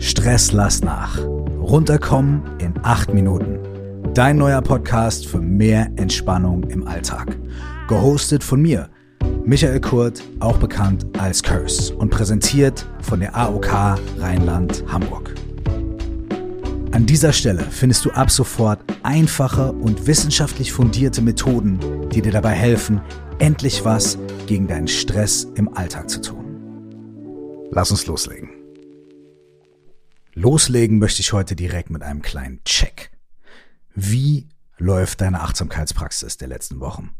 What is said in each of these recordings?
Stress lass nach. Runterkommen in acht Minuten. Dein neuer Podcast für mehr Entspannung im Alltag. Gehostet von mir, Michael Kurt, auch bekannt als Curse und präsentiert von der AOK Rheinland-Hamburg. An dieser Stelle findest du ab sofort einfache und wissenschaftlich fundierte Methoden, die dir dabei helfen, endlich was gegen deinen Stress im Alltag zu tun. Lass uns loslegen. Loslegen möchte ich heute direkt mit einem kleinen Check. Wie läuft deine Achtsamkeitspraxis der letzten Wochen?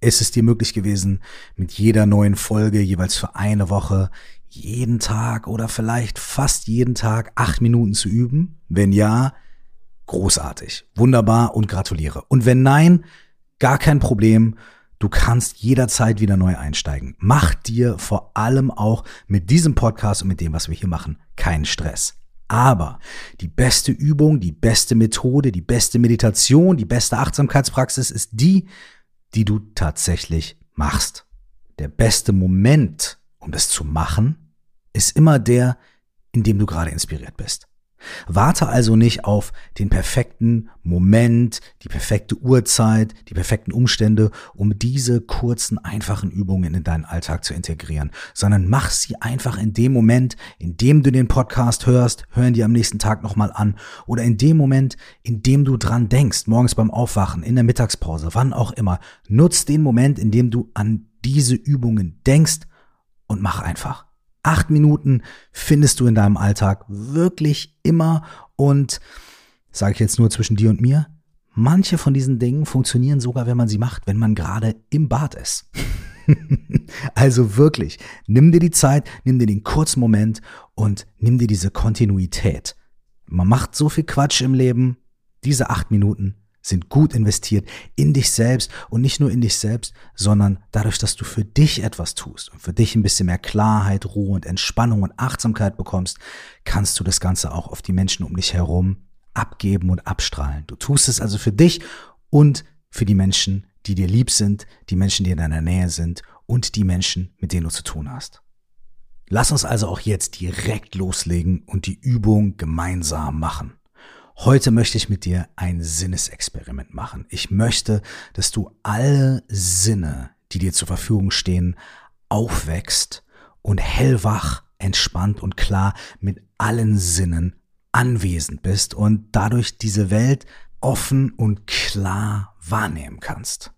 Ist es dir möglich gewesen, mit jeder neuen Folge jeweils für eine Woche jeden Tag oder vielleicht fast jeden Tag acht Minuten zu üben? Wenn ja, großartig, wunderbar und gratuliere. Und wenn nein, gar kein Problem. Du kannst jederzeit wieder neu einsteigen. Mach dir vor allem auch mit diesem Podcast und mit dem, was wir hier machen, keinen Stress. Aber die beste Übung, die beste Methode, die beste Meditation, die beste Achtsamkeitspraxis ist die, die du tatsächlich machst. Der beste Moment, um das zu machen, ist immer der, in dem du gerade inspiriert bist. Warte also nicht auf den perfekten Moment, die perfekte Uhrzeit, die perfekten Umstände, um diese kurzen, einfachen Übungen in deinen Alltag zu integrieren, sondern mach sie einfach in dem Moment, in dem du den Podcast hörst, hören die am nächsten Tag nochmal an oder in dem Moment, in dem du dran denkst, morgens beim Aufwachen, in der Mittagspause, wann auch immer. Nutz den Moment, in dem du an diese Übungen denkst und mach einfach. Acht Minuten findest du in deinem Alltag wirklich immer und sage ich jetzt nur zwischen dir und mir, manche von diesen Dingen funktionieren sogar, wenn man sie macht, wenn man gerade im Bad ist. also wirklich, nimm dir die Zeit, nimm dir den kurzen Moment und nimm dir diese Kontinuität. Man macht so viel Quatsch im Leben, diese acht Minuten sind gut investiert in dich selbst und nicht nur in dich selbst, sondern dadurch, dass du für dich etwas tust und für dich ein bisschen mehr Klarheit, Ruhe und Entspannung und Achtsamkeit bekommst, kannst du das Ganze auch auf die Menschen um dich herum abgeben und abstrahlen. Du tust es also für dich und für die Menschen, die dir lieb sind, die Menschen, die in deiner Nähe sind und die Menschen, mit denen du zu tun hast. Lass uns also auch jetzt direkt loslegen und die Übung gemeinsam machen. Heute möchte ich mit dir ein Sinnesexperiment machen. Ich möchte, dass du alle Sinne, die dir zur Verfügung stehen, aufwächst und hellwach, entspannt und klar mit allen Sinnen anwesend bist und dadurch diese Welt offen und klar wahrnehmen kannst.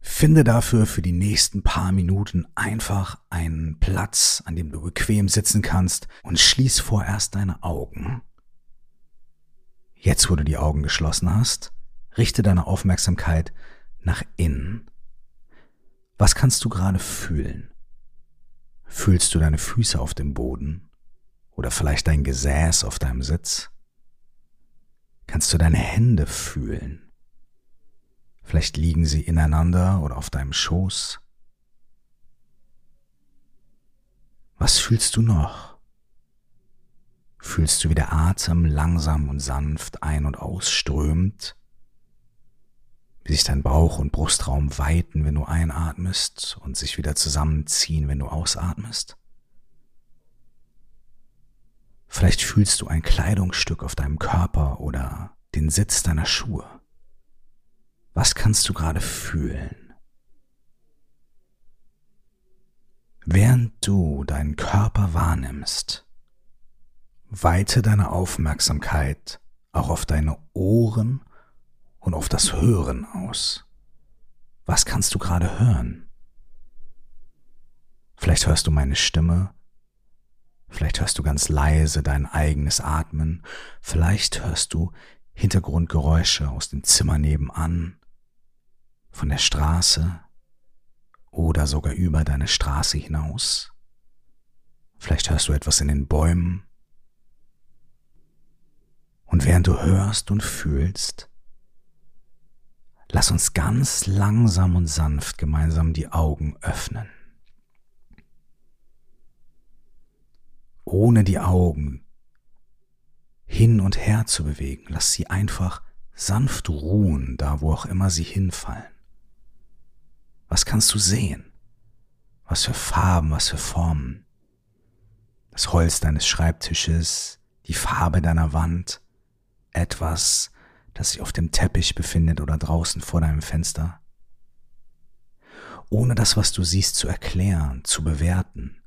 Finde dafür für die nächsten paar Minuten einfach einen Platz, an dem du bequem sitzen kannst und schließ vorerst deine Augen. Jetzt, wo du die Augen geschlossen hast, richte deine Aufmerksamkeit nach innen. Was kannst du gerade fühlen? Fühlst du deine Füße auf dem Boden oder vielleicht dein Gesäß auf deinem Sitz? Kannst du deine Hände fühlen? Vielleicht liegen sie ineinander oder auf deinem Schoß. Was fühlst du noch? Fühlst du, wie der Atem langsam und sanft ein- und ausströmt, wie sich dein Bauch- und Brustraum weiten, wenn du einatmest und sich wieder zusammenziehen, wenn du ausatmest. Vielleicht fühlst du ein Kleidungsstück auf deinem Körper oder den Sitz deiner Schuhe. Was kannst du gerade fühlen? Während du deinen Körper wahrnimmst, Weite deine Aufmerksamkeit auch auf deine Ohren und auf das Hören aus. Was kannst du gerade hören? Vielleicht hörst du meine Stimme, vielleicht hörst du ganz leise dein eigenes Atmen, vielleicht hörst du Hintergrundgeräusche aus dem Zimmer nebenan, von der Straße oder sogar über deine Straße hinaus. Vielleicht hörst du etwas in den Bäumen und während du hörst und fühlst, lass uns ganz langsam und sanft gemeinsam die Augen öffnen. Ohne die Augen hin und her zu bewegen, lass sie einfach sanft ruhen, da wo auch immer sie hinfallen. Was kannst du sehen? Was für Farben, was für Formen? Das Holz deines Schreibtisches, die Farbe deiner Wand, etwas, das sich auf dem Teppich befindet oder draußen vor deinem Fenster. Ohne das, was du siehst, zu erklären, zu bewerten.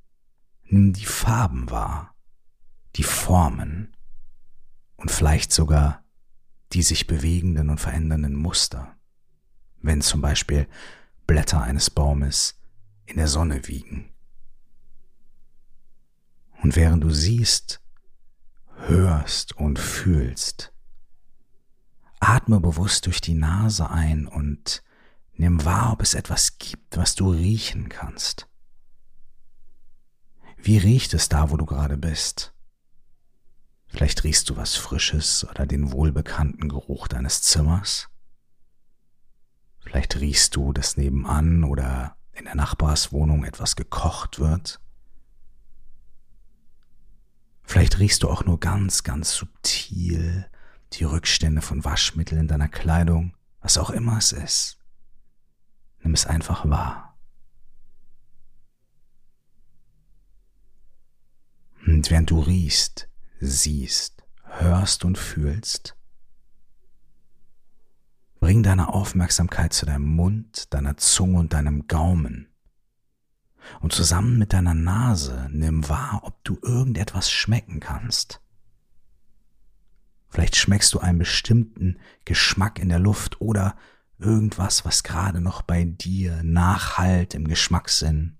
Nimm die Farben wahr, die Formen und vielleicht sogar die sich bewegenden und verändernden Muster, wenn zum Beispiel Blätter eines Baumes in der Sonne wiegen. Und während du siehst, hörst und fühlst, atme bewusst durch die Nase ein und nimm wahr, ob es etwas gibt, was du riechen kannst. Wie riecht es da, wo du gerade bist? Vielleicht riechst du was Frisches oder den wohlbekannten Geruch deines Zimmers. Vielleicht riechst du, dass nebenan oder in der Nachbarswohnung etwas gekocht wird. Vielleicht riechst du auch nur ganz, ganz subtil die Rückstände von Waschmittel in deiner Kleidung, was auch immer es ist. Nimm es einfach wahr. Und während du riechst, siehst, hörst und fühlst, bring deine Aufmerksamkeit zu deinem Mund, deiner Zunge und deinem Gaumen. Und zusammen mit deiner Nase nimm wahr, ob du irgendetwas schmecken kannst. Vielleicht schmeckst du einen bestimmten Geschmack in der Luft oder irgendwas, was gerade noch bei dir nachhalt im Geschmackssinn.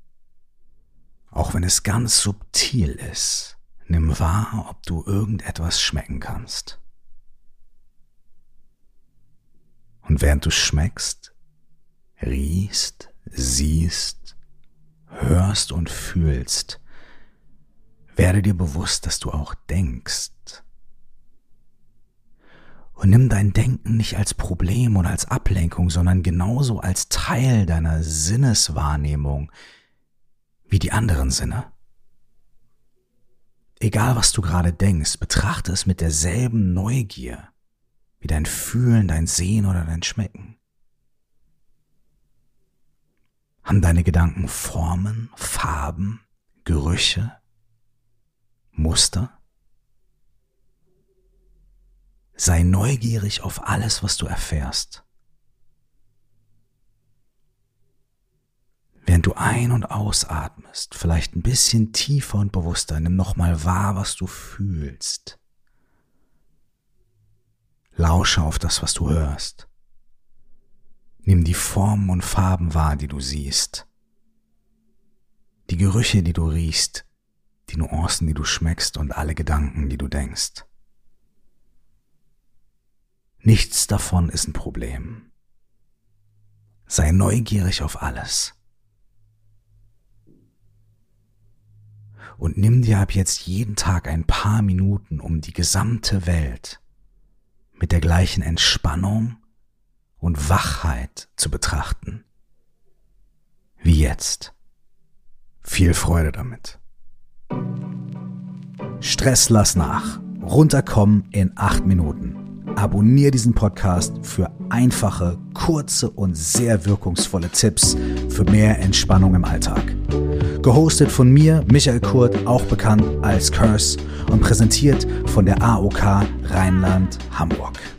Auch wenn es ganz subtil ist. Nimm wahr, ob du irgendetwas schmecken kannst. Und während du schmeckst, riechst, siehst, hörst und fühlst, werde dir bewusst, dass du auch denkst. Und nimm dein Denken nicht als Problem oder als Ablenkung, sondern genauso als Teil deiner Sinneswahrnehmung wie die anderen Sinne. Egal was du gerade denkst, betrachte es mit derselben Neugier wie dein Fühlen, dein Sehen oder dein Schmecken. Haben deine Gedanken Formen, Farben, Gerüche, Muster? Sei neugierig auf alles, was du erfährst. Während du ein- und ausatmest, vielleicht ein bisschen tiefer und bewusster, nimm nochmal wahr, was du fühlst. Lausche auf das, was du hörst. Nimm die Formen und Farben wahr, die du siehst. Die Gerüche, die du riechst, die Nuancen, die du schmeckst und alle Gedanken, die du denkst. Nichts davon ist ein Problem. Sei neugierig auf alles. und nimm dir ab jetzt jeden Tag ein paar Minuten, um die gesamte Welt mit der gleichen Entspannung und Wachheit zu betrachten. Wie jetzt. Viel Freude damit. Stress lass nach. Runterkommen in acht Minuten. Abonnier diesen Podcast für einfache, kurze und sehr wirkungsvolle Tipps für mehr Entspannung im Alltag. Gehostet von mir, Michael Kurt, auch bekannt als Curse und präsentiert von der AOK Rheinland-Hamburg.